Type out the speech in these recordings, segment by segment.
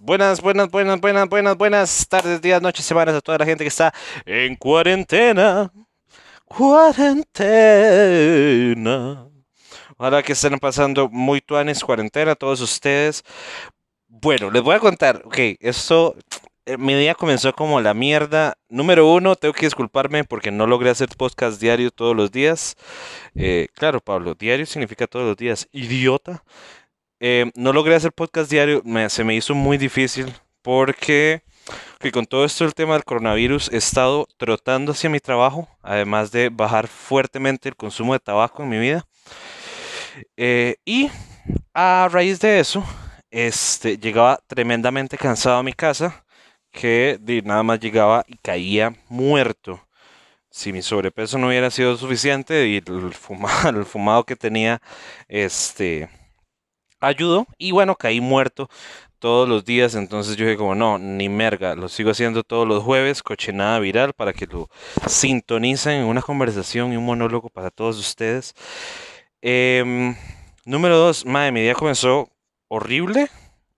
Buenas, buenas, buenas, buenas, buenas, buenas tardes, días, noches, semanas a toda la gente que está en cuarentena. Cuarentena. Ojalá que estén pasando muy tuanes cuarentena todos ustedes. Bueno, les voy a contar, ok, esto, eh, mi día comenzó como la mierda. Número uno, tengo que disculparme porque no logré hacer podcast diario todos los días. Eh, claro, Pablo, diario significa todos los días. Idiota. Eh, no logré hacer podcast diario, se me hizo muy difícil porque que con todo esto el tema del coronavirus he estado trotando hacia mi trabajo, además de bajar fuertemente el consumo de tabaco en mi vida. Eh, y a raíz de eso, este, llegaba tremendamente cansado a mi casa, que nada más llegaba y caía muerto. Si mi sobrepeso no hubiera sido suficiente y el fumado, el fumado que tenía, este, ayudó y bueno, caí muerto todos los días, entonces yo dije como no, ni merga, lo sigo haciendo todos los jueves, cochinada viral, para que lo sintonicen en una conversación y un monólogo para todos ustedes. Em, número dos, madre, mi día comenzó horrible.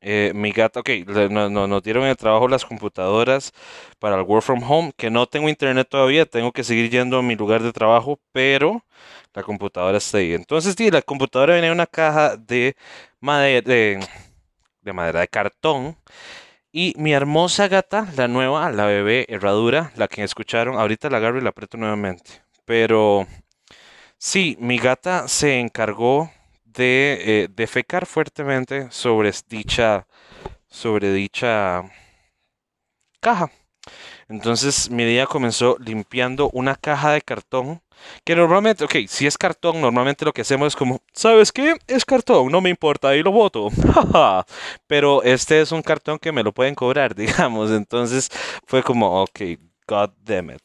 Eh, mi gata, ok, nos no, dieron el trabajo las computadoras para el work from home, que no tengo internet todavía, tengo que seguir yendo a mi lugar de trabajo, pero la computadora está ahí. Entonces, sí, la computadora viene en una caja de madera, de, madera de cartón. Y mi hermosa gata, la nueva, la bebé herradura, la que escucharon, ahorita la agarro y la aprieto nuevamente. Pero sí, mi gata se encargó de eh, defecar fuertemente sobre dicha, sobre dicha caja. Entonces mi día comenzó limpiando una caja de cartón que normalmente, ok, si es cartón, normalmente lo que hacemos es como, ¿sabes qué? Es cartón, no me importa, ahí lo voto. Pero este es un cartón que me lo pueden cobrar, digamos. Entonces fue como, ok, god damn it.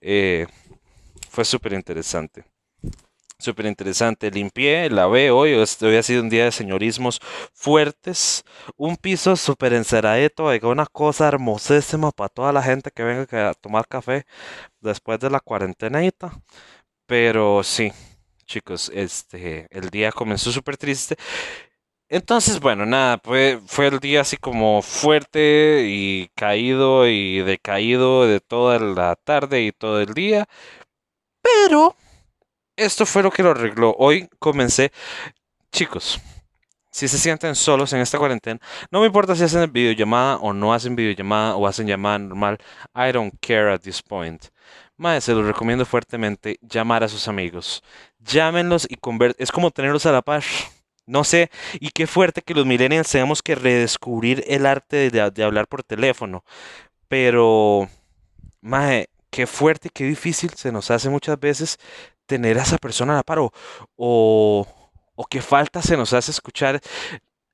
Eh, fue súper interesante. Súper interesante. Limpié, lavé hoy. Hoy ha sido un día de señorismos fuertes. Un piso súper enceradito. Una cosa hermosísima para toda la gente que venga a tomar café después de la cuarentenita. Pero sí, chicos, este, el día comenzó súper triste. Entonces, bueno, nada, fue, fue el día así como fuerte y caído y decaído de toda la tarde y todo el día. Pero esto fue lo que lo arregló. Hoy comencé, chicos, si se sienten solos en esta cuarentena, no me importa si hacen videollamada o no hacen videollamada o hacen llamada normal. I don't care at this point. Madre, se los recomiendo fuertemente llamar a sus amigos. Llámenlos y convertir. Es como tenerlos a la par. No sé, y qué fuerte que los millennials tenemos que redescubrir el arte de, hablar por teléfono. Pero, madre, qué fuerte, qué difícil se nos hace muchas veces tener a esa persona a la par o, o, qué falta se nos hace escuchar,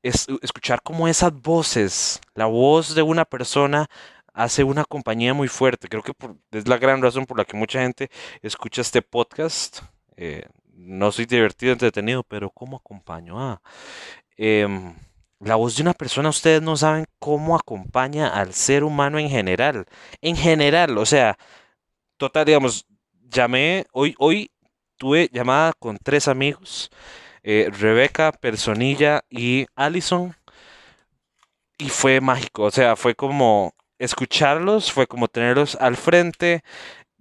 escuchar como esas voces, la voz de una persona hace una compañía muy fuerte. Creo que es la gran razón por la que mucha gente escucha este podcast. Eh, no soy divertido, entretenido, pero ¿cómo acompaño? Em, la voz de una persona, ustedes no saben cómo acompaña al ser humano en general. En general, o sea, total, digamos, llamé, hoy, hoy tuve llamada con tres amigos, eh, Rebeca, Personilla y Allison, y fue mágico, o sea, fue como escucharlos, fue como tenerlos al frente,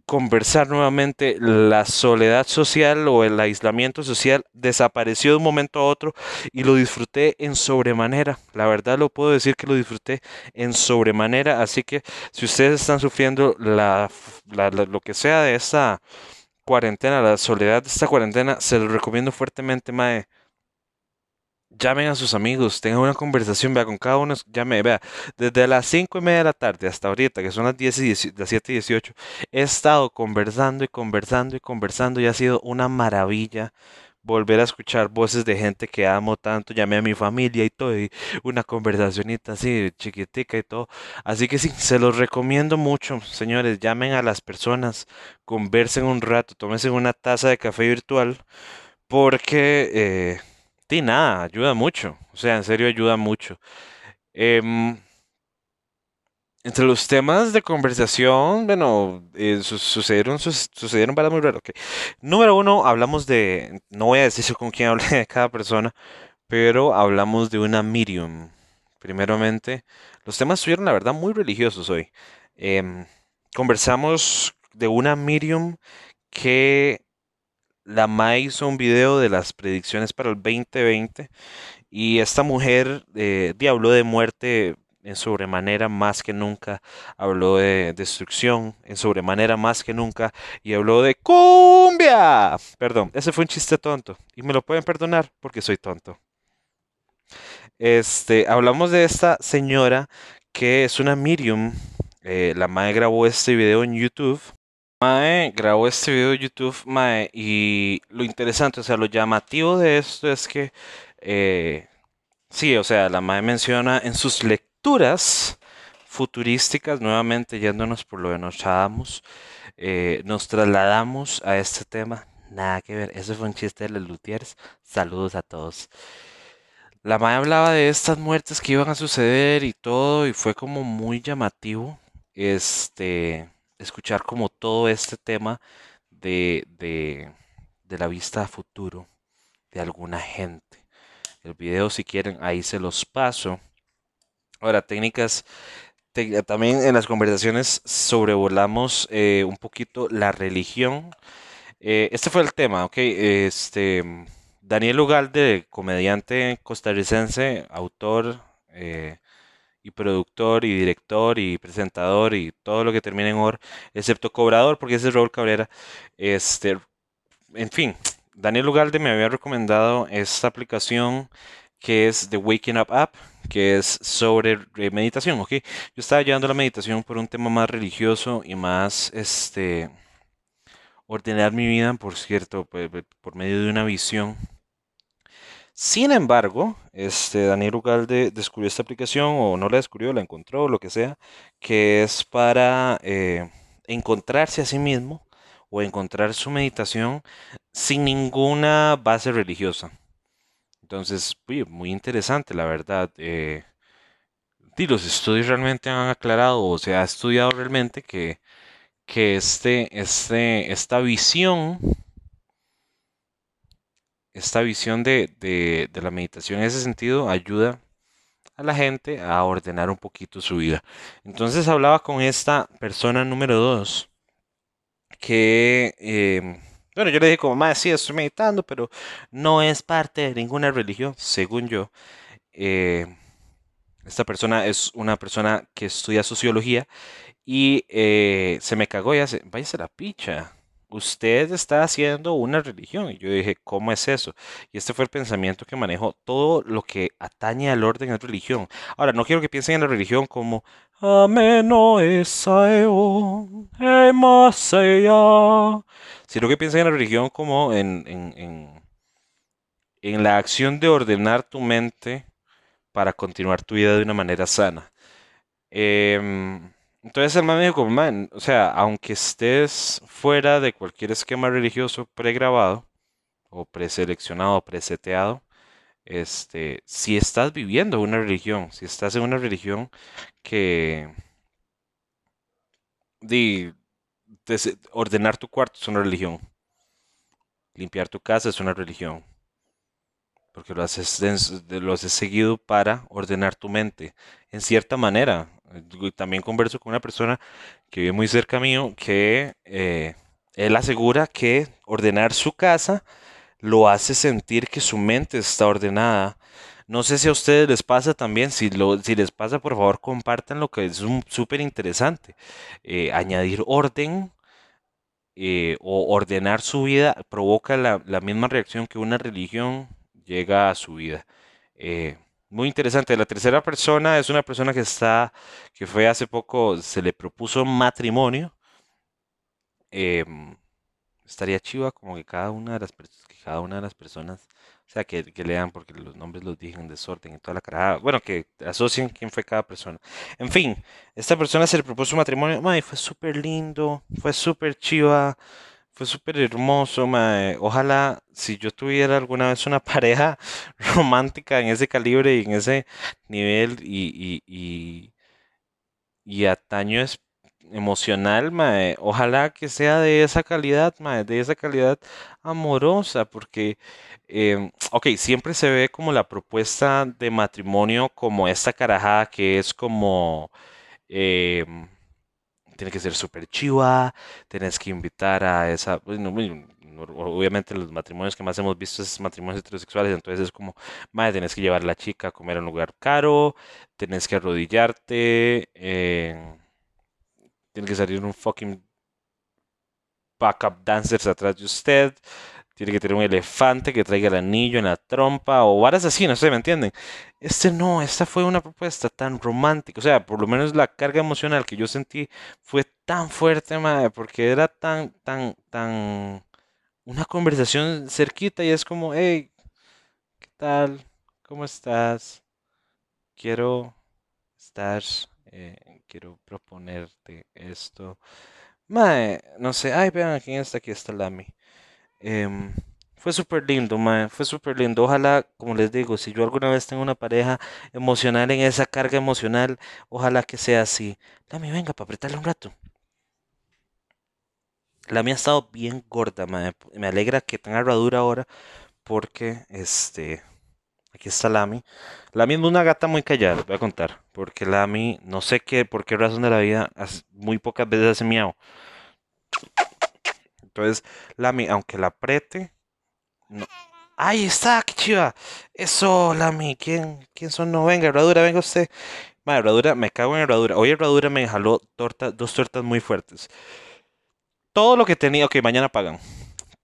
conversar nuevamente, la soledad social o el aislamiento social desapareció de un momento a otro y lo disfruté en sobremanera. La verdad lo puedo decir que lo disfruté en sobremanera. Así que si ustedes están sufriendo la, lo que sea de esta cuarentena, la soledad de esta cuarentena, se lo recomiendo fuertemente, Mae. Llamen a sus amigos, tengan una conversación, vea, con cada uno, llame, vea, desde las 5 y media de la tarde hasta ahorita, que son las, 10 y las 7 y 18, he estado conversando y conversando y conversando y ha sido una maravilla volver a escuchar voces de gente que amo tanto, llamé a mi familia y todo, y una conversacionita así chiquitica y todo. Así que sí, se los recomiendo mucho, señores, llamen a las personas, conversen un rato, tómense una taza de café virtual, porque, eh, nada, ayuda mucho, o sea, en serio ayuda mucho. Em, entre los temas de conversación, bueno, eh, sucedieron, sucedieron para muy raras. Número uno, hablamos de, no voy a decir con quién hablé de cada persona, pero hablamos de una medium. primeramente. Los temas estuvieron, la verdad, muy religiosos hoy. Em, conversamos de una medium que la MA hizo un video de las predicciones para el 2020 y esta mujer eh, de muerte en sobremanera más que nunca, habló de destrucción en sobremanera más que nunca y habló de cumbia. Perdón, ese fue un chiste tonto y me lo pueden perdonar porque soy tonto. Este, hablamos de esta señora que es una medium. Eh, la madre grabó este video en YouTube. Mae grabó este video en YouTube, Mae, y lo interesante, o sea, lo llamativo de esto es que, eh, sí, o sea, la Mae menciona en sus lecturas futurísticas, nuevamente yéndonos por lo que nos eh, nos trasladamos a este tema. Nada que ver, eso fue un chiste de los Luthiers. Saludos a todos. La Mae hablaba de estas muertes que iban a suceder y todo, y fue como muy llamativo. Este escuchar como todo este tema de, de, de la vista a futuro de alguna gente. El video, si quieren, ahí se los paso. Ahora, técnicas, también en las conversaciones sobrevolamos eh, un poquito la religión. Eh, este fue el tema, ok. Este, Daniel Ugalde, comediante costarricense, autor, eh, y productor y director y presentador y todo lo que termine en OR, excepto cobrador, porque ese es Raúl Cabrera. Este, en fin, Daniel Ugalde me había recomendado esta aplicación que es The Waking Up App, que es sobre meditación, ¿ok? Yo estaba llevando la meditación por un tema más religioso y más, este, ordenar mi vida, por cierto, por medio de una visión sin embargo, este, Daniel Ugalde descubrió esta aplicación, o no la descubrió, la encontró, lo que sea, que es para eh, encontrarse a sí mismo o encontrar su meditación sin ninguna base religiosa. Entonces, muy interesante, la verdad. Eh, los estudios realmente han aclarado, o se ha estudiado realmente que, que este, este, esta visión esta visión de, la meditación en ese sentido ayuda a la gente a ordenar un poquito su vida. Entonces hablaba con esta persona número dos que, em, bueno, yo le dije como, más sí, estoy meditando, pero no es parte de ninguna religión, según yo. Eh, esta persona es una persona que estudia sociología y eh, se me cagó y hace, váyase la picha usted está haciendo una religión. Y yo dije, ¿cómo es eso? Y este fue el pensamiento que manejó. Todo lo que atañe al orden es religión. Ahora, no quiero que piensen en la religión como Ameno sino que piensen en la religión como en, en, en la acción de ordenar tu mente para continuar tu vida de una manera sana. Eh, entonces el man me dijo man, o sea, aunque estés fuera de cualquier esquema religioso pregrabado, o preseleccionado, preseteado, este, si estás viviendo una religión, si estás en una religión que de, ordenar tu cuarto es una religión, limpiar tu casa es una religión, porque lo haces, lo haces seguido para ordenar tu mente, en cierta manera, también converso con una persona que vive muy cerca mío que eh, él asegura que ordenar su casa lo hace sentir que su mente está ordenada. No sé si a ustedes les pasa también, si, lo, si les pasa por favor compartan lo que es súper interesante. Eh, añadir orden eh, o ordenar su vida provoca la, la, misma reacción que una religión llega a su vida. Muy interesante. La tercera persona es una persona que está, que fue hace poco, se le propuso matrimonio. Em, estaría chiva como que cada una de las que cada una de las personas, o sea, que, lean porque los nombres los dije en desorden y toda la cara. Bueno, que asocien quién fue cada persona. En fin, esta persona se le propuso matrimonio. Ay, fue súper lindo, fue súper chiva. Fue súper hermoso, mae. Ojalá si yo tuviera alguna vez una pareja romántica en ese calibre y en ese nivel y, y, y, y ataño emocional, mae, ojalá que sea de esa calidad, mae, de esa calidad amorosa, porque, ok, siempre se ve como la propuesta de matrimonio como esta carajada que es como, em, tiene que ser súper chiva, tienes que invitar a esa, bueno, bueno, obviamente los matrimonios que más hemos visto es matrimonios heterosexuales, entonces es como, madre, tenés que llevar a la chica a comer a un lugar caro, tenés que arrodillarte, eh, tiene que salir un fucking backup dancers atrás de usted, tiene que tener un elefante que traiga el anillo en la trompa o varas así, no sé, ¿me entienden? Este no, esta fue una propuesta tan romántica, o sea, por lo menos la carga emocional que yo sentí fue tan fuerte, madre, porque era tan, tan, tan, una conversación cerquita y es como, hey, ¿qué tal? ¿Cómo estás? Quiero estar, eh, quiero proponerte esto. Mae, no sé, ay, vean quién está aquí, está Lami. Em, fue súper lindo, mae, fue súper lindo. Ojalá, como les digo, si yo alguna vez tengo una pareja emocional en esa carga emocional, ojalá que sea así. Lami, venga, para apretarle un rato. La mía ha estado bien gorda, mae. Me alegra que tenga herradura ahora porque, este, aquí está Lami. Lami es una gata muy callada, les voy a contar. Porque Lami, no sé qué, por qué razón de la vida, muy pocas veces hace miau. Entonces, Lami, aunque la apriete, no. ¡Ahí está! ¡Qué chiva! Eso, Lami, ¿quién, quién son? No, venga, herradura, venga usted. Madre, herradura, me cago en herradura. Hoy herradura me jaló torta, dos tortas muy fuertes. Todo lo que tenía, ok, mañana pagan.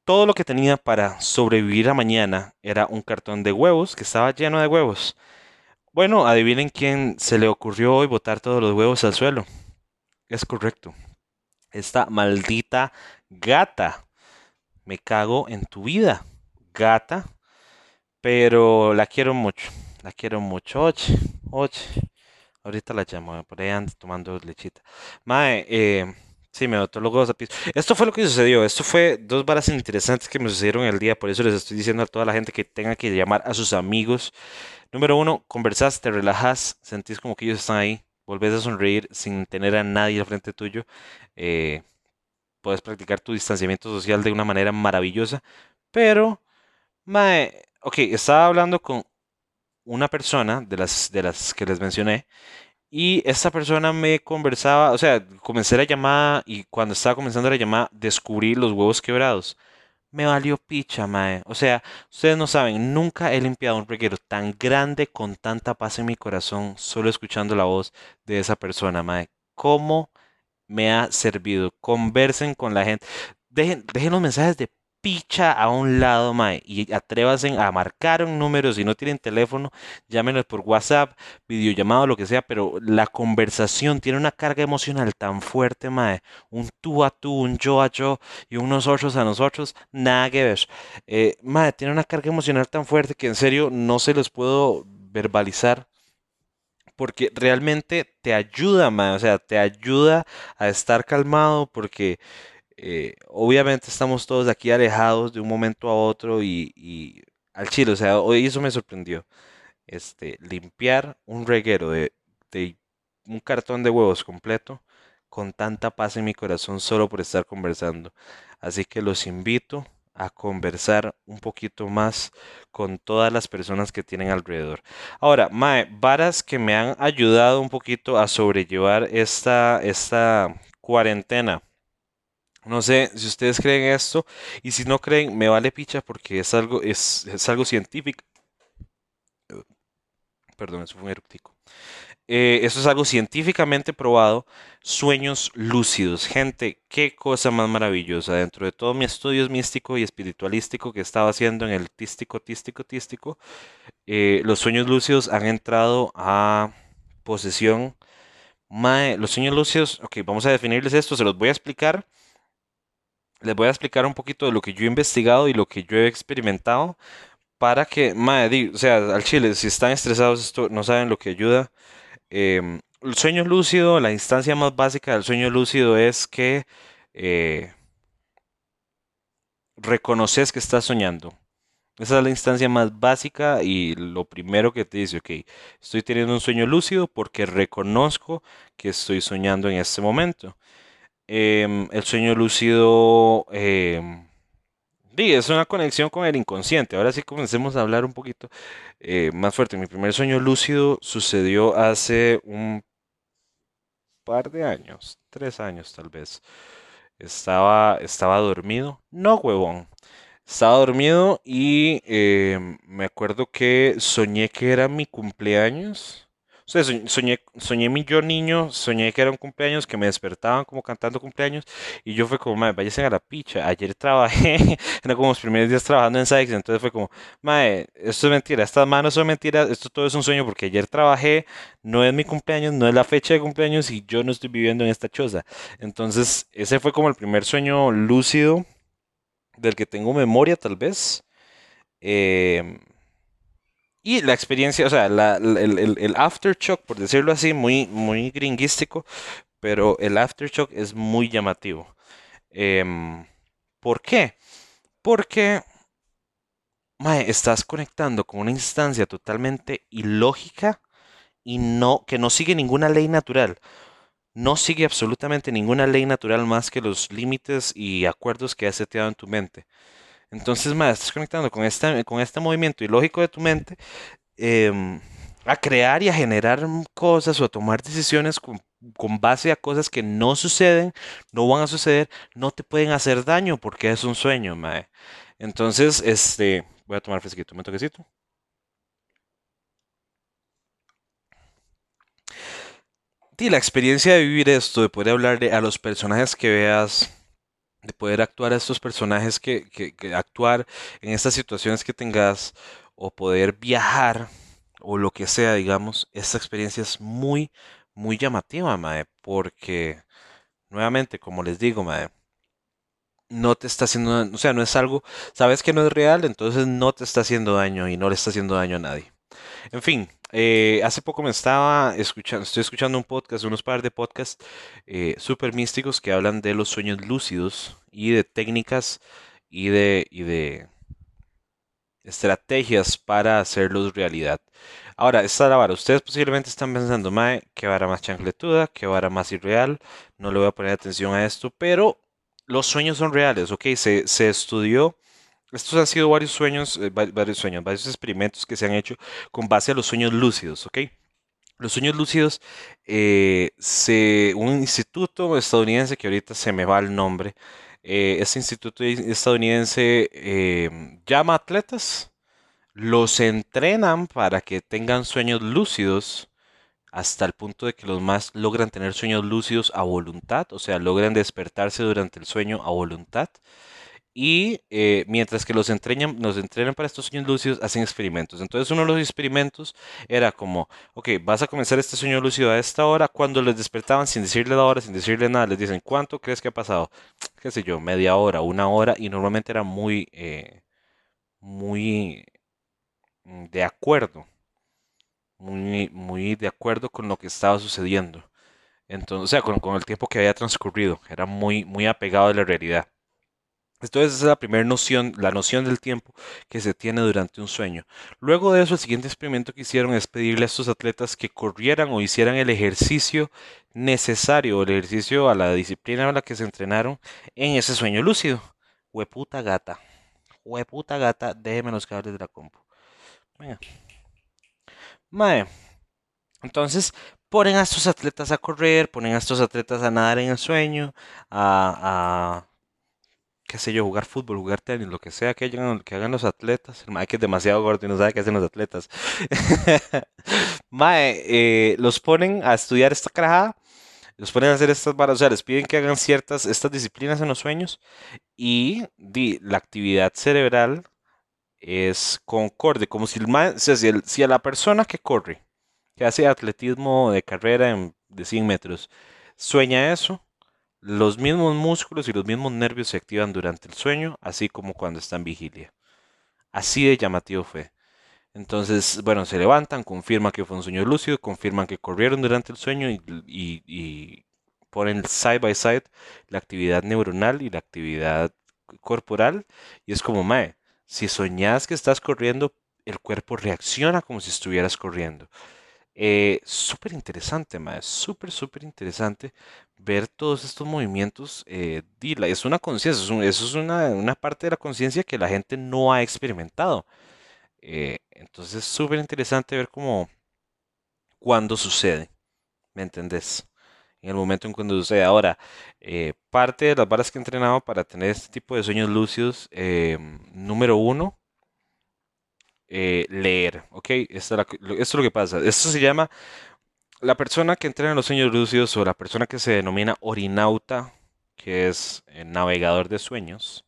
Todo lo que tenía para sobrevivir a mañana era un cartón de huevos que estaba lleno de huevos. Bueno, adivinen quién se le ocurrió hoy botar todos los huevos al suelo. Es correcto. Esta maldita gata. Me cago en tu vida, gata. Pero la quiero mucho. La quiero mucho. Oye, oye. Ahorita la llamo. Por ahí ando tomando lechita. Mae, eh. Sí, me botó los a. Esto fue lo que sucedió. Esto fue dos varas interesantes que me sucedieron el día. Por eso les estoy diciendo a toda la gente que tenga que llamar a sus amigos. Número uno, conversas, te relajas, sentís como que ellos están ahí. Volvés a sonreír sin tener a nadie al frente tuyo. Eh, puedes practicar tu distanciamiento social de una manera maravillosa. Pero, mae, ok, estaba hablando con una persona de las, de las que les mencioné. Y esta persona me conversaba, o sea, comencé la llamada y cuando estaba comenzando la llamada descubrí los huevos quebrados. Me valió picha, mae. O sea, ustedes no saben, nunca he limpiado un reguero tan grande con tanta paz en mi corazón solo escuchando la voz de esa persona, mae. ¿Cómo me ha servido? Conversen con la gente. Dejen, los mensajes de picha a un lado, mae, y atrévanse a marcar un número, si no tienen teléfono, llámenos por WhatsApp, videollamado, lo que sea, pero la conversación tiene una carga emocional tan fuerte, mae, un tú a tú, un yo a yo y un nosotros a nosotros, nada que ver. Eh, mae, tiene una carga emocional tan fuerte que en serio no se los puedo verbalizar. Porque realmente te ayuda, o sea, te ayuda a estar calmado porque eh, obviamente estamos todos aquí alejados de un momento a otro y, al chile, o sea, hoy eso me sorprendió. Este, limpiar un reguero de, de un cartón de huevos completo con tanta paz en mi corazón solo por estar conversando. Así que los invito a conversar un poquito más con todas las personas que tienen alrededor. Ahora, Mae, varas que me han ayudado un poquito a sobrellevar esta, esta cuarentena. No sé si ustedes creen esto y si no creen, me vale picha porque es algo, es, es algo científico. Perdón, eso fue un eruptico. Eh, eso es algo científicamente probado. Sueños lúcidos. Gente, qué cosa más maravillosa. Dentro de todo mi estudio místico y espiritualístico que estaba haciendo en el tístico, tístico, tístico, eh, los sueños lúcidos han entrado a posesión. los sueños lúcidos, ok, vamos a definirles esto, se los voy a explicar les voy a explicar un poquito de lo que yo he investigado y lo que yo he experimentado para que, madre, o sea, al chile, si están estresados, esto no saben lo que ayuda. Em, el sueño lúcido, la instancia más básica del sueño lúcido es que eh, reconoces que estás soñando. Esa es la instancia más básica y lo primero que te dice, ok, estoy teniendo un sueño lúcido porque reconozco que estoy soñando en este momento. Em, el sueño lúcido em, es una conexión con el inconsciente. Ahora sí comencemos a hablar un poquito eh, más fuerte. Mi primer sueño lúcido sucedió hace un par de años, tres años tal vez. Estaba, estaba dormido. No, huevón. Estaba dormido y em, me acuerdo que soñé que era mi cumpleaños. Sea, soñé, soñé, mi yo niño, soñé que era un cumpleaños, que me despertaban como cantando cumpleaños y yo fue como, madre, váyanse a la picha. Ayer trabajé, era como los primeros días trabajando en Sykes, entonces fue como, madre, esto es mentira, estas manos son mentiras, esto todo es un sueño porque ayer trabajé, no es mi cumpleaños, no es la fecha de cumpleaños y yo no estoy viviendo en esta choza. Entonces, ese fue como el primer sueño lúcido del que tengo memoria tal vez. Eh, y la experiencia, o sea, el, el, aftershock, por decirlo así, muy, muy gringuístico, pero el aftershock es muy llamativo. Em, ¿Por qué? Porque estás conectando con una instancia totalmente ilógica y no, que no sigue ninguna ley natural. No sigue absolutamente ninguna ley natural más que los límites y acuerdos que has seteado en tu mente. Entonces, más, estás conectando con este, con este movimiento ilógico de tu mente em, a crear y a generar cosas o a tomar decisiones con, base a cosas que no suceden, no van a suceder, no te pueden hacer daño porque es un sueño, mae. Entonces, este, voy a tomar fresquito, un toquecito. Y la experiencia de vivir esto, de poder hablarle a los personajes que veas, de poder actuar a estos personajes que, actuar en estas situaciones que tengas o poder viajar o lo que sea, digamos, esta experiencia es muy, muy llamativa, Mae, porque nuevamente, como les digo, Mae, no te está haciendo, o sea, no es algo, sabes que no es real, entonces no te está haciendo daño y no le está haciendo daño a nadie. En fin, eh, hace poco me estaba escuchando, estoy escuchando un podcast, unos par de podcasts eh, súper místicos que hablan de los sueños lúcidos y de técnicas y de, y de estrategias para hacerlos realidad. Ahora, esta la vara. Ustedes posiblemente están pensando, Mae, que vara más chancletuda, que vara más irreal. No le voy a poner atención a esto, pero los sueños son reales, ¿ok? Se, se estudió estos han sido varios sueños, eh, varios sueños, varios experimentos que se han hecho con base a los sueños lúcidos, ¿ok? Los sueños lúcidos, eh, se, un instituto estadounidense que ahorita se me va el nombre, eh, este instituto estadounidense llama atletas, los entrenan para que tengan sueños lúcidos hasta el punto de que los más logran tener sueños lúcidos a voluntad, o sea, logran despertarse durante el sueño a voluntad. Y eh, mientras que los entrenan, nos entrenan para estos sueños lúcidos, hacen experimentos. Entonces uno de los experimentos era como, ok, vas a comenzar este sueño lúcido a esta hora. Cuando les despertaban sin decirle la hora, sin decirle nada, les dicen, ¿cuánto crees que ha pasado? Qué sé yo, media hora, una hora. Y normalmente era muy, eh, muy mm, de acuerdo. Muy, muy de acuerdo con lo que estaba sucediendo. Entonces, o sea, con, con el tiempo que había transcurrido. Era muy, muy apegado a la realidad. Entonces esa es la primera noción, la noción del tiempo que se tiene durante un sueño. Luego de eso, el siguiente experimento que hicieron es pedirle a estos atletas que corrieran o hicieran el ejercicio necesario, el ejercicio a la disciplina a la que se entrenaron en ese sueño lúcido. Hueputa gata. Hueputa gata, déjeme los cables de la compu. Venga. Mae. Entonces, ponen a estos atletas a correr, ponen a estos atletas a nadar en el sueño, a qué sé yo, jugar fútbol, jugar tenis, lo que sea que que hagan los atletas. El mae que es demasiado gordo y no sabe qué hacen los atletas. mae, eh, los ponen a estudiar esta carajada, los ponen a hacer estas varas, o sea, les piden que hagan ciertas, estas disciplinas en los sueños y di, la actividad cerebral es concorde, como si, el o sea, si, si, a la persona que corre, que hace atletismo de carrera de 100 metros, sueña eso, los mismos músculos y los mismos nervios se activan durante el sueño, así como cuando está en vigilia. Así de llamativo fue. Entonces, bueno, se levantan, confirman que fue un sueño lúcido, confirman que corrieron durante el sueño y, ponen side by side la actividad neuronal y la actividad corporal. Y es como, mae, Si soñás que estás corriendo, el cuerpo reacciona como si estuvieras corriendo. Eh, súper interesante, ma, súper, súper interesante ver todos estos movimientos. Eh, es una conciencia, eso es una, una, parte de la conciencia que la gente no ha experimentado. Eh, entonces, súper interesante ver cómo, cuando sucede, ¿me entendés? En el momento en cuando sucede. Ahora, eh, parte de las varas que he entrenado para tener este tipo de sueños lúcidos, número uno, eh, leer, ¿ok? Esto es, lo que pasa. Esto se llama la persona que entrena en los sueños lúcidos o la persona que se denomina orinauta, que es navegador de sueños,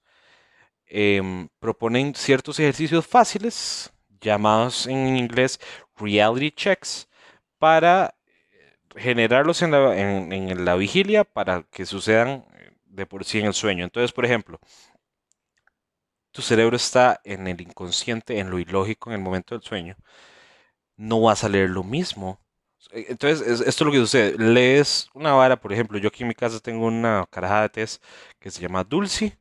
em, proponen ciertos ejercicios fáciles llamados en inglés reality checks para generarlos en la, en la vigilia para que sucedan de por sí en el sueño. Entonces, por ejemplo, tu cerebro está en el inconsciente, en lo ilógico en el momento del sueño, no va a salir lo mismo. E, entonces, esto es lo que sucede. Lees una vara, por ejemplo, yo aquí en mi casa tengo una carajada de test que se llama Dulce.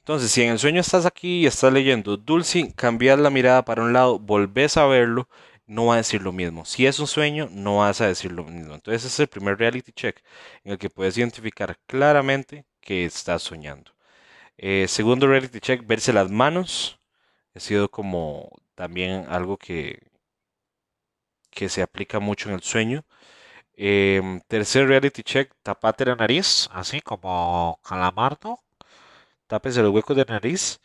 Entonces, si en el sueño estás aquí y estás leyendo Dulce, cambias la mirada para un lado, volvés a verlo, no va a decir lo mismo. Si es un sueño, no vas a decir lo mismo. Entonces, ese es el primer reality check en el que puedes identificar claramente que estás soñando. Eh, segundo reality check, verse las manos. Ha sido como también algo que, que se aplica mucho en el sueño. Em, tercer reality check, tapate la nariz, así como calamardo. Tápese los huecos de nariz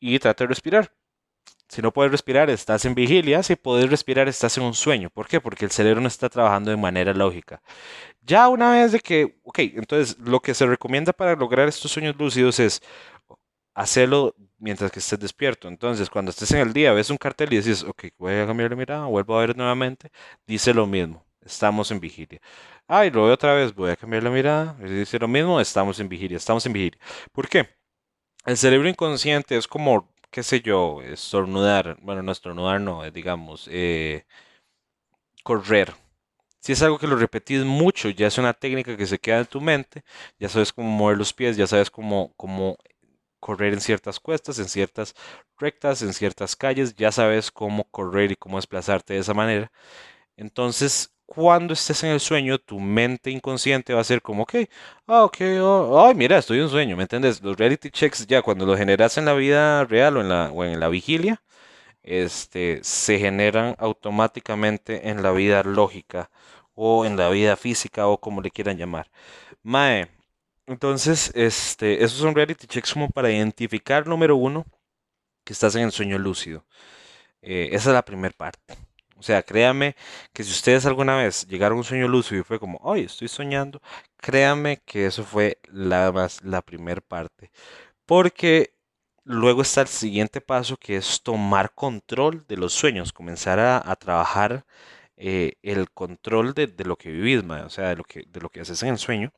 y trate de respirar. Si no puedes respirar, estás en vigilia. Si puedes respirar, estás en un sueño. ¿Por qué? Porque el cerebro no está trabajando de manera lógica. Ya una vez de que, ok, entonces lo que se recomienda para lograr estos sueños lúcidos es hacerlo mientras que estés despierto. Entonces, cuando estés en el día, ves un cartel y dices, ok, voy a cambiar la mirada, vuelvo a ver nuevamente, dice lo mismo, estamos en vigilia. Ay, lo veo otra vez, voy a cambiar la mirada, dice lo mismo, estamos en vigilia, estamos en vigilia. ¿Por qué? El cerebro inconsciente es como, qué sé yo, estornudar, bueno, no estornudar, no, digamos, eh, correr. Si es algo que lo repetís mucho, ya es una técnica que se queda en tu mente, ya sabes cómo mover los pies, ya sabes cómo, cómo correr en ciertas cuestas, en ciertas rectas, en ciertas calles, ya sabes cómo correr y cómo desplazarte de esa manera. Entonces, cuando estés en el sueño, tu mente inconsciente va a ser como, ok, ah, ok, oh, mira, estoy en un sueño, ¿me entiendes? Los reality checks ya cuando los generas en la vida real o en la, en la vigilia, este, se generan automáticamente en la vida lógica o en la vida física o como le quieran llamar. Mae, entonces, este, esos son reality checks como para identificar, número uno, que estás en el sueño lúcido. Eh, esa es la primera parte. O sea, créame que si ustedes alguna vez llegaron a un sueño lúcido y fue como, ay, estoy soñando, créame que eso fue la, más, la primera parte. Porque luego está el siguiente paso que es tomar control de los sueños, comenzar a, trabajar eh, el control de, lo que vivís, o sea, de lo que, de lo que haces en el sueño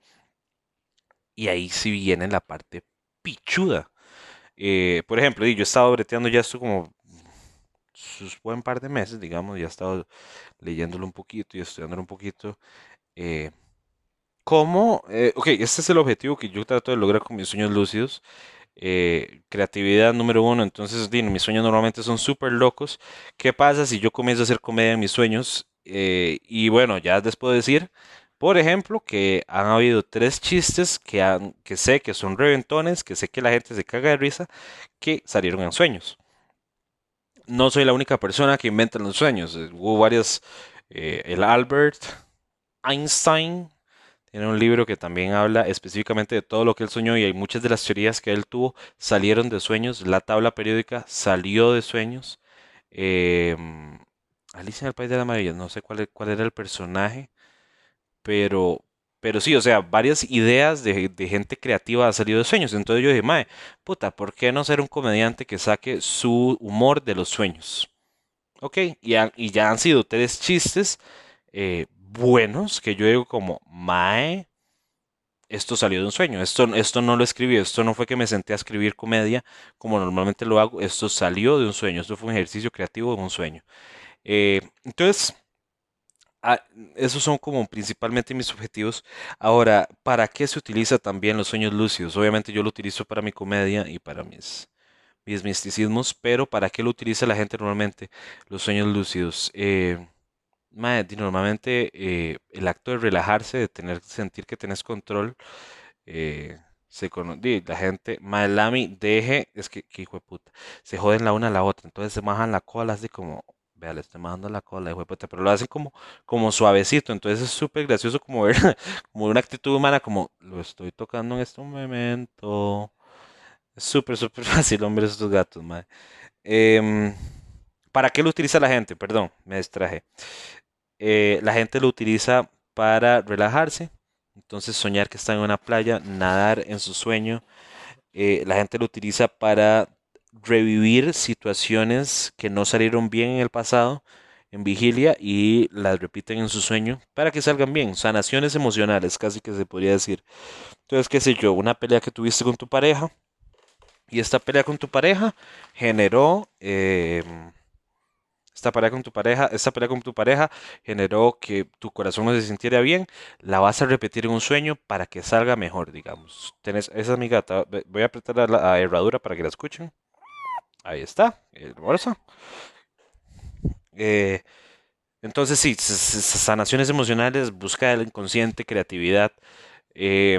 y ahí sí viene la parte pichuda. Eh, por ejemplo, yo he estado breteando ya esto como sus buen par de meses, digamos, ya he estado leyéndolo un poquito y estudiándolo un poquito. Eh, ¿Cómo? Eh, ok, este es el objetivo que yo trato de lograr con mis sueños lúcidos. creatividad número uno, entonces mis sueños normalmente son súper locos. ¿Qué pasa si yo comienzo a hacer comedia en mis sueños? y bueno, ya les puedo decir por ejemplo, que han habido tres chistes que, han, que sé que son reventones, que sé que la gente se caga de risa, que salieron en sueños. No soy la única persona que inventa los sueños. Eh, hubo varios, eh, el Albert Einstein tiene un libro que también habla específicamente de todo lo que él soñó y hay muchas de las teorías que él tuvo salieron de sueños. La tabla periódica salió de sueños. Em, Alicia en el País de la Maravilla, no sé cuál era el personaje pero, pero sí, o sea, varias ideas de, gente creativa han salido de sueños. Entonces yo dije, mae, puta, ¿por qué no ser un comediante que saque su humor de los sueños? Ok, y, y ya han sido tres chistes eh, buenos que yo digo como, mae, esto salió de un sueño, esto, esto no lo escribí, esto no fue que me senté a escribir comedia como normalmente lo hago, esto salió de un sueño, esto fue un ejercicio creativo de un sueño. Eh, entonces, Ah, esos son como principalmente mis objetivos. Ahora, ¿para qué se utiliza también los sueños lúcidos? Obviamente yo lo utilizo para mi comedia y para mis, mis misticismos, pero ¿para qué lo utiliza la gente normalmente? Los sueños lúcidos. Eh, normalmente eh, el acto de relajarse, de tener, sentir que tenés control, eh, se la gente, mae, Lami, deje, es que, hijo de puta, se joden la una a la otra, entonces se majan la cola así como, vea, le estoy majando la cola, de puta, pero lo hacen como, como suavecito, entonces es súper gracioso como ver, como una actitud humana, como, lo estoy tocando en este momento, es súper, súper fácil, hombre, estos gatos, madre. Em, ¿para qué lo utiliza la gente? Perdón, me distraje. Eh, la gente lo utiliza para relajarse, entonces soñar que está en una playa, nadar en su sueño. Eh, la gente lo utiliza para revivir situaciones que no salieron bien en el pasado en vigilia y las repiten en su sueño para que salgan bien. Sanaciones emocionales, casi que se podría decir. Entonces, qué sé yo, una pelea que tuviste con tu pareja y esta pelea con tu pareja generó... Em, esta pelea con tu pareja, esta pelea con tu pareja generó que tu corazón no se sintiera bien, la vas a repetir en un sueño para que salga mejor, digamos. Tenés, esa es mi gata, voy a apretar la, herradura para que la escuchen. Ahí está, el bolso. Eh, entonces sí, sanaciones emocionales, busca del inconsciente, creatividad. Eh,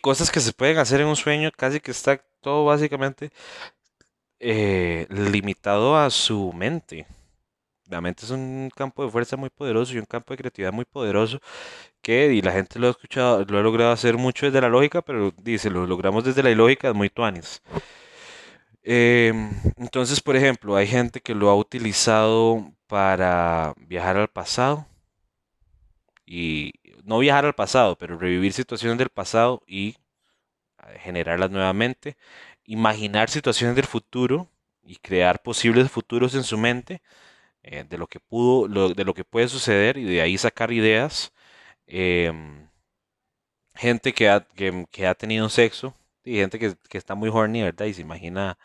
cosas que se pueden hacer en un sueño, casi que está todo básicamente eh, limitado a su mente. La mente es un campo de fuerza muy poderoso y un campo de creatividad muy poderoso que y la gente lo ha escuchado, lo ha logrado hacer mucho desde la lógica, pero dice, lo logramos desde la ilógica, es muy tuanis. Em, entonces, por ejemplo, hay gente que lo ha utilizado para viajar al pasado y no viajar al pasado, pero revivir situaciones del pasado y eh, generarlas nuevamente imaginar situaciones del futuro y crear posibles futuros en su mente eh, de lo que pudo, de lo que puede suceder y de ahí sacar ideas. Em, gente que ha, que, ha tenido sexo y gente que, que, está muy horny, ¿verdad? Y se imagina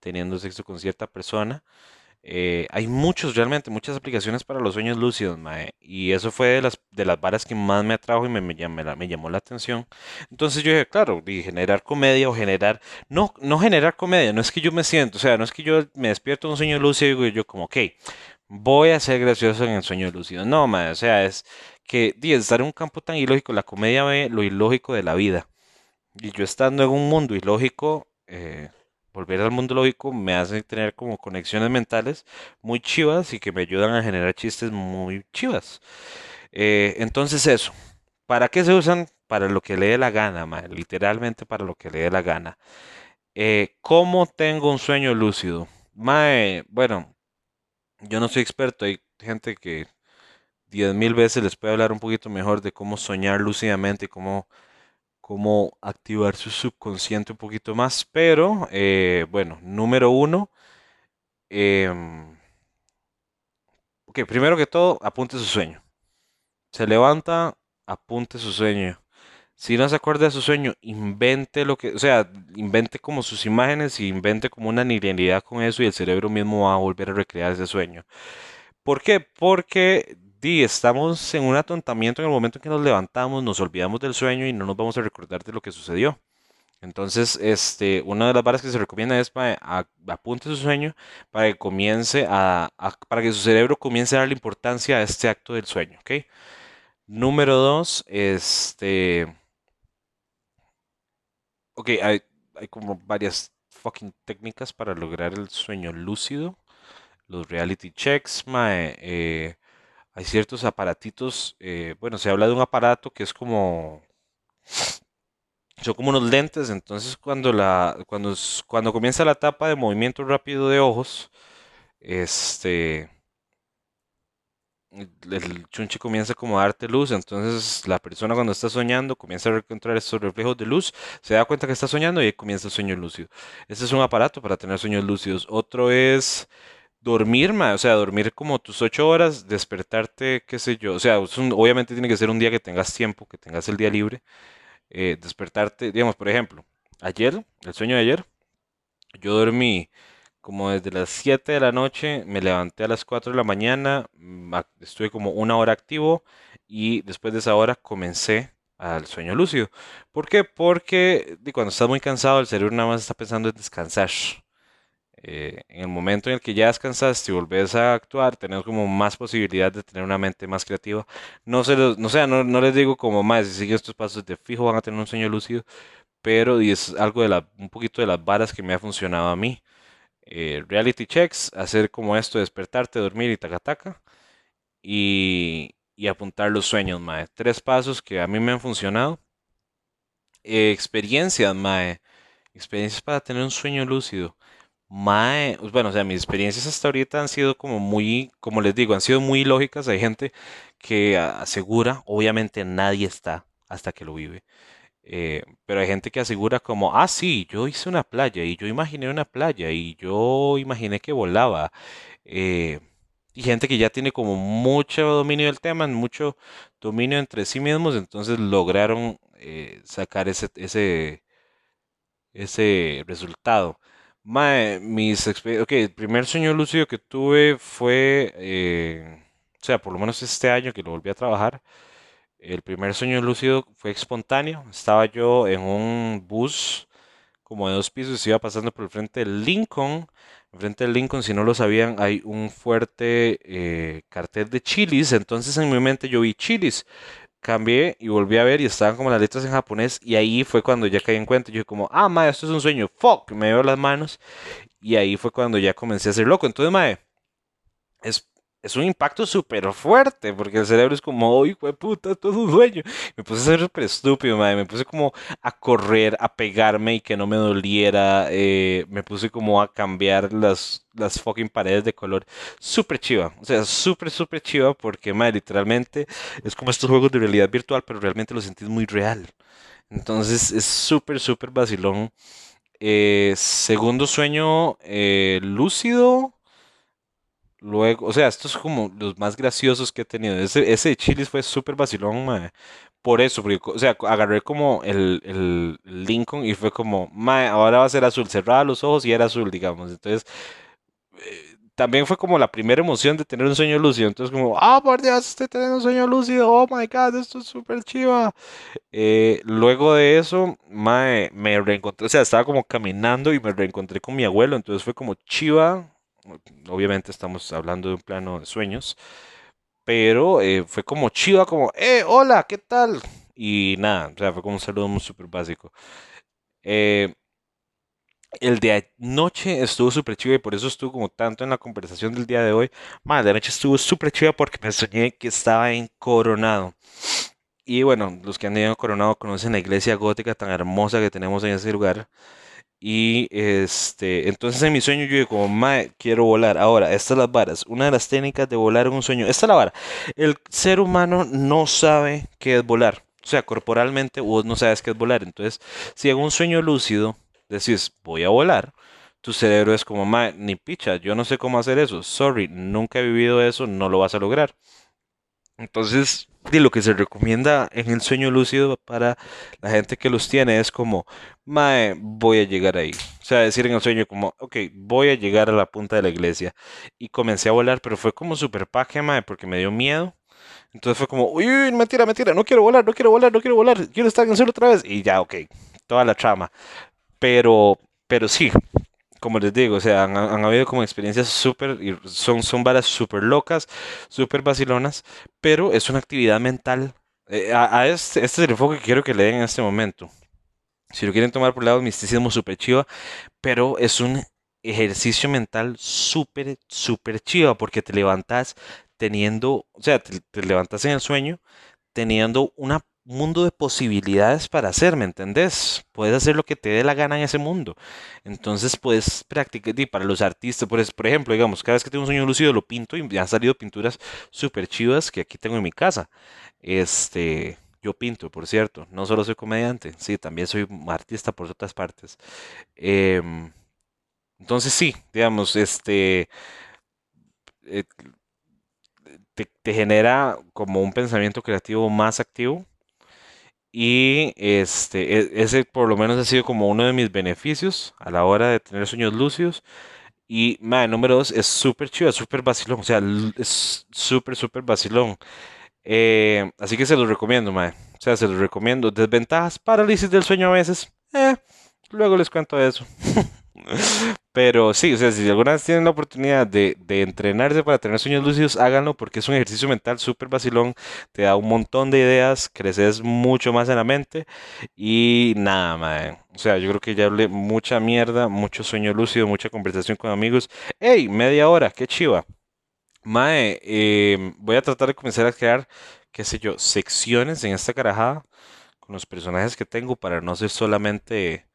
teniendo sexo con cierta persona. Eh, hay muchos, realmente, muchas aplicaciones para los sueños lúcidos, mae, y eso fue de las, de las varas que más me atrajo y me, me, me, llamó la atención. Entonces yo dije, claro, y generar comedia o generar, no, no generar comedia, no es que yo me siento, o sea, no es que yo me despierto en un sueño lúcido y digo yo como, ok, voy a ser gracioso en el sueño lúcido. No, mae, o sea, es que di, estar en un campo tan ilógico, la comedia ve lo ilógico de la vida. Y yo estando en un mundo ilógico, eh, volver al mundo lógico me hace tener como conexiones mentales muy chivas y que me ayudan a generar chistes muy chivas. Eh, entonces eso, ¿para qué se usan? Para lo que le dé la gana, literalmente para lo que le dé la gana. Eh, ¿Cómo tengo un sueño lúcido? Mae, bueno, yo no soy experto, hay gente que diez mil veces les puede hablar un poquito mejor de cómo soñar lúcidamente y cómo cómo activar su subconsciente un poquito más. Pero, eh, bueno, número uno. Ok, primero que todo, apunte su sueño. Se levanta, apunte su sueño. Si no se acuerda de su sueño, invente lo que, o sea, invente como sus imágenes y invente como una linealidad con eso y el cerebro mismo va a volver a recrear ese sueño. ¿Por qué? Porque estamos en un atontamiento en el momento en que nos levantamos, nos olvidamos del sueño y no nos vamos a recordar de lo que sucedió. Entonces, este, una de las varas que se recomienda es para apunte su sueño para que comience a, para que su cerebro comience a darle importancia a este acto del sueño, ¿ok? Número dos, este, ok, hay, hay como varias fucking técnicas para lograr el sueño lúcido. Los reality checks, mae, eh, hay ciertos aparatitos, eh, bueno, se habla de un aparato que es como, son como unos lentes, entonces cuando, la, cuando, cuando comienza la etapa de movimiento rápido de ojos, este, el chunche comienza como a darte luz, entonces la persona cuando está soñando comienza a encontrar estos reflejos de luz, se da cuenta que está soñando y comienza el sueño lúcido. Ese es un aparato para tener sueños lúcidos. Otro es dormir, o sea, dormir como tus ocho horas, despertarte, qué sé yo, o sea, obviamente tiene que ser un día que tengas tiempo, que tengas el día libre, eh, despertarte, digamos, por ejemplo, ayer, el sueño de ayer, yo dormí como desde las 7 de la noche, me levanté a las 4 de la mañana, mm, estuve como una hora activo y después de esa hora comencé al sueño lúcido. ¿Por qué? Porque cuando estás muy cansado, el cerebro nada más está pensando en descansar. Eh, en el momento en el que ya descansaste y volvés a actuar, tenés como más posibilidad de tener una mente más creativa. No, se no, sea, no, no les digo como más, si siguen estos pasos de fijo van a tener un sueño lúcido, pero es algo de la, un poquito de las varas que me ha funcionado a mí. Eh, reality checks, hacer como esto, despertarte, dormir y taca taca. Y, y apuntar los sueños, mae. Tres pasos que a mí me han funcionado. Eh, experiencias, mae. Experiencias para tener un sueño lúcido. Mae, pues, bueno, o sea, mis experiencias hasta ahorita han sido como muy, como les digo, han sido muy lógicas. Hay gente que asegura, obviamente nadie está hasta que lo vive. Eh, pero hay gente que asegura como, ah, sí, yo hice una playa y yo imaginé una playa y yo imaginé que volaba. Eh, y gente que ya tiene como mucho dominio del tema, mucho dominio entre sí mismos, entonces lograron eh, sacar ese, ese, ese resultado. Mae, mis el primer sueño lúcido que tuve fue, eh, o sea, por lo menos este año que lo volví a trabajar. El primer sueño lúcido fue espontáneo. Estaba yo en un bus como de dos pisos, iba pasando por el frente del Lincoln Enfrente del Lincoln, si no lo sabían, hay un fuerte eh, cartel de chilis. Entonces en mi mente yo vi chilis. Cambié y volví a ver y estaban como las letras en japonés. Y ahí fue cuando ya caí en cuenta. Yo como, ah, mae, esto es un sueño. Fuck, me veo las manos. Y ahí fue cuando ya comencé a ser loco. Entonces, mae, es es un impacto súper fuerte, porque el cerebro es como, uy, puta, todo un sueño. Me puse a ser súper estúpido, madre. me puse como a correr, a pegarme y que no me doliera. Eh, me puse como a cambiar las, las fucking paredes de color. Súper chiva, o sea, súper, súper chiva, porque, madre, literalmente es como estos juegos de realidad virtual, pero realmente lo sentís muy real. Entonces es súper, súper vacilón. Eh, segundo sueño eh, lúcido. Luego, o sea, estos es como los más graciosos que he tenido. Ese, ese de Chilis fue súper vacilón, mae. Por eso, porque, o sea, agarré como el, el Lincoln y fue como, mae, ahora va a ser azul. Cerraba los ojos y era azul, digamos. Entonces, eh, también fue como la primera emoción de tener un sueño lúcido. Entonces, como, ah, por Dios, estoy teniendo un sueño lúcido. Oh my god, esto es súper chiva. Eh, luego de eso, mae, me reencontré, o sea, estaba como caminando y me reencontré con mi abuelo. Entonces fue como chiva obviamente estamos hablando de un plano de sueños, pero eh, fue como chiva, como, eh, hola, ¿qué tal? Y nada, o sea, fue como un saludo muy súper básico. Eh, el de anoche estuvo súper chiva y por eso estuvo como tanto en la conversación del día de hoy. Madre, de anoche estuvo súper chiva porque me soñé que estaba en Coronado. Y bueno, los que han ido a Coronado conocen la iglesia gótica tan hermosa que tenemos en ese lugar. Y este, entonces en mi sueño yo digo, mae, quiero volar. Ahora, estas las varas. Una de las técnicas de volar en un sueño. Esta es la vara. El ser humano no sabe qué es volar. O sea, corporalmente vos no sabes qué es volar. Entonces, si en un sueño lúcido decís, voy a volar, tu cerebro es como, mae, ni picha, yo no sé cómo hacer eso. Sorry, nunca he vivido eso, no lo vas a lograr. Entonces, de lo que se recomienda en el sueño lúcido para la gente que los tiene es como, mae, voy a llegar ahí. O sea, decir en el sueño como, ok, voy a llegar a la punta de la iglesia. Y comencé a volar, pero fue como super paje, mae, porque me dio miedo. Entonces fue como, uy, uy, mentira, mentira, no quiero volar, no quiero volar, no quiero volar, quiero estar en el suelo otra vez. Y ya, ok, toda la trama. Pero, pero sí, como les digo, o sea, han, habido como experiencias súper, son, son varas súper locas, súper vacilonas, pero es una actividad mental. Eh, a, este, este es el enfoque que quiero que le den en este momento. Si lo quieren tomar por el lado misticismo súper chiva, pero es un ejercicio mental súper, súper chiva, porque te levantas teniendo, o sea, te levantas en el sueño teniendo una mundo de posibilidades para hacer, ¿me entendés? Puedes hacer lo que te dé la gana en ese mundo. Entonces puedes practicar, y para los artistas, por, por ejemplo, digamos, cada vez que tengo un sueño lúcido lo pinto y han salido pinturas súper chivas que aquí tengo en mi casa. Este, yo pinto, por cierto, no solo soy comediante, sí, también soy artista por otras partes. Em, entonces sí, digamos, este... Eh, te, te genera como un pensamiento creativo más activo y este, e, ese por lo menos ha sido como uno de mis beneficios a la hora de tener sueños lúcidos. Y, madre, número dos, es súper chido, es súper vacilón. O sea, es súper, súper vacilón. Eh, así que se los recomiendo, madre. O sea, se los recomiendo. Desventajas, parálisis del sueño a veces. Eh, luego les cuento eso. Pero sí, o sea, si alguna vez tienen la oportunidad de, de entrenarse para tener sueños lúcidos, háganlo porque es un ejercicio mental súper vacilón, te da un montón de ideas, creces mucho más en la mente y nada, madre. O sea, yo creo que ya hablé mucha mierda, mucho sueño lúcido, mucha conversación con amigos. ¡Ey! Media hora, qué chiva. Mae, em, voy a tratar de comenzar a crear, qué sé yo, secciones en esta carajada con los personajes que tengo para no ser solamente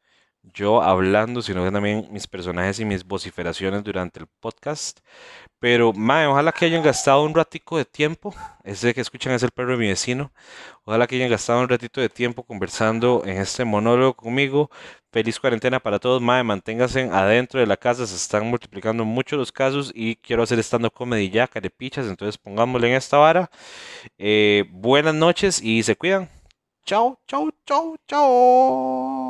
yo hablando, sino también mis personajes y mis vociferaciones durante el podcast. Pero, mae, ojalá que hayan gastado un ratico de tiempo. Ese que escuchan es el perro de mi vecino. Ojalá que hayan gastado un ratito de tiempo conversando en este monólogo conmigo. Feliz cuarentena para todos, mae. Manténganse adentro de la casa. Se están multiplicando mucho los casos y quiero hacer estando comedy ya, carepichas. Entonces pongámosle en esta vara. Eh, buenas noches y se cuidan. Chao, chao, chao, chao.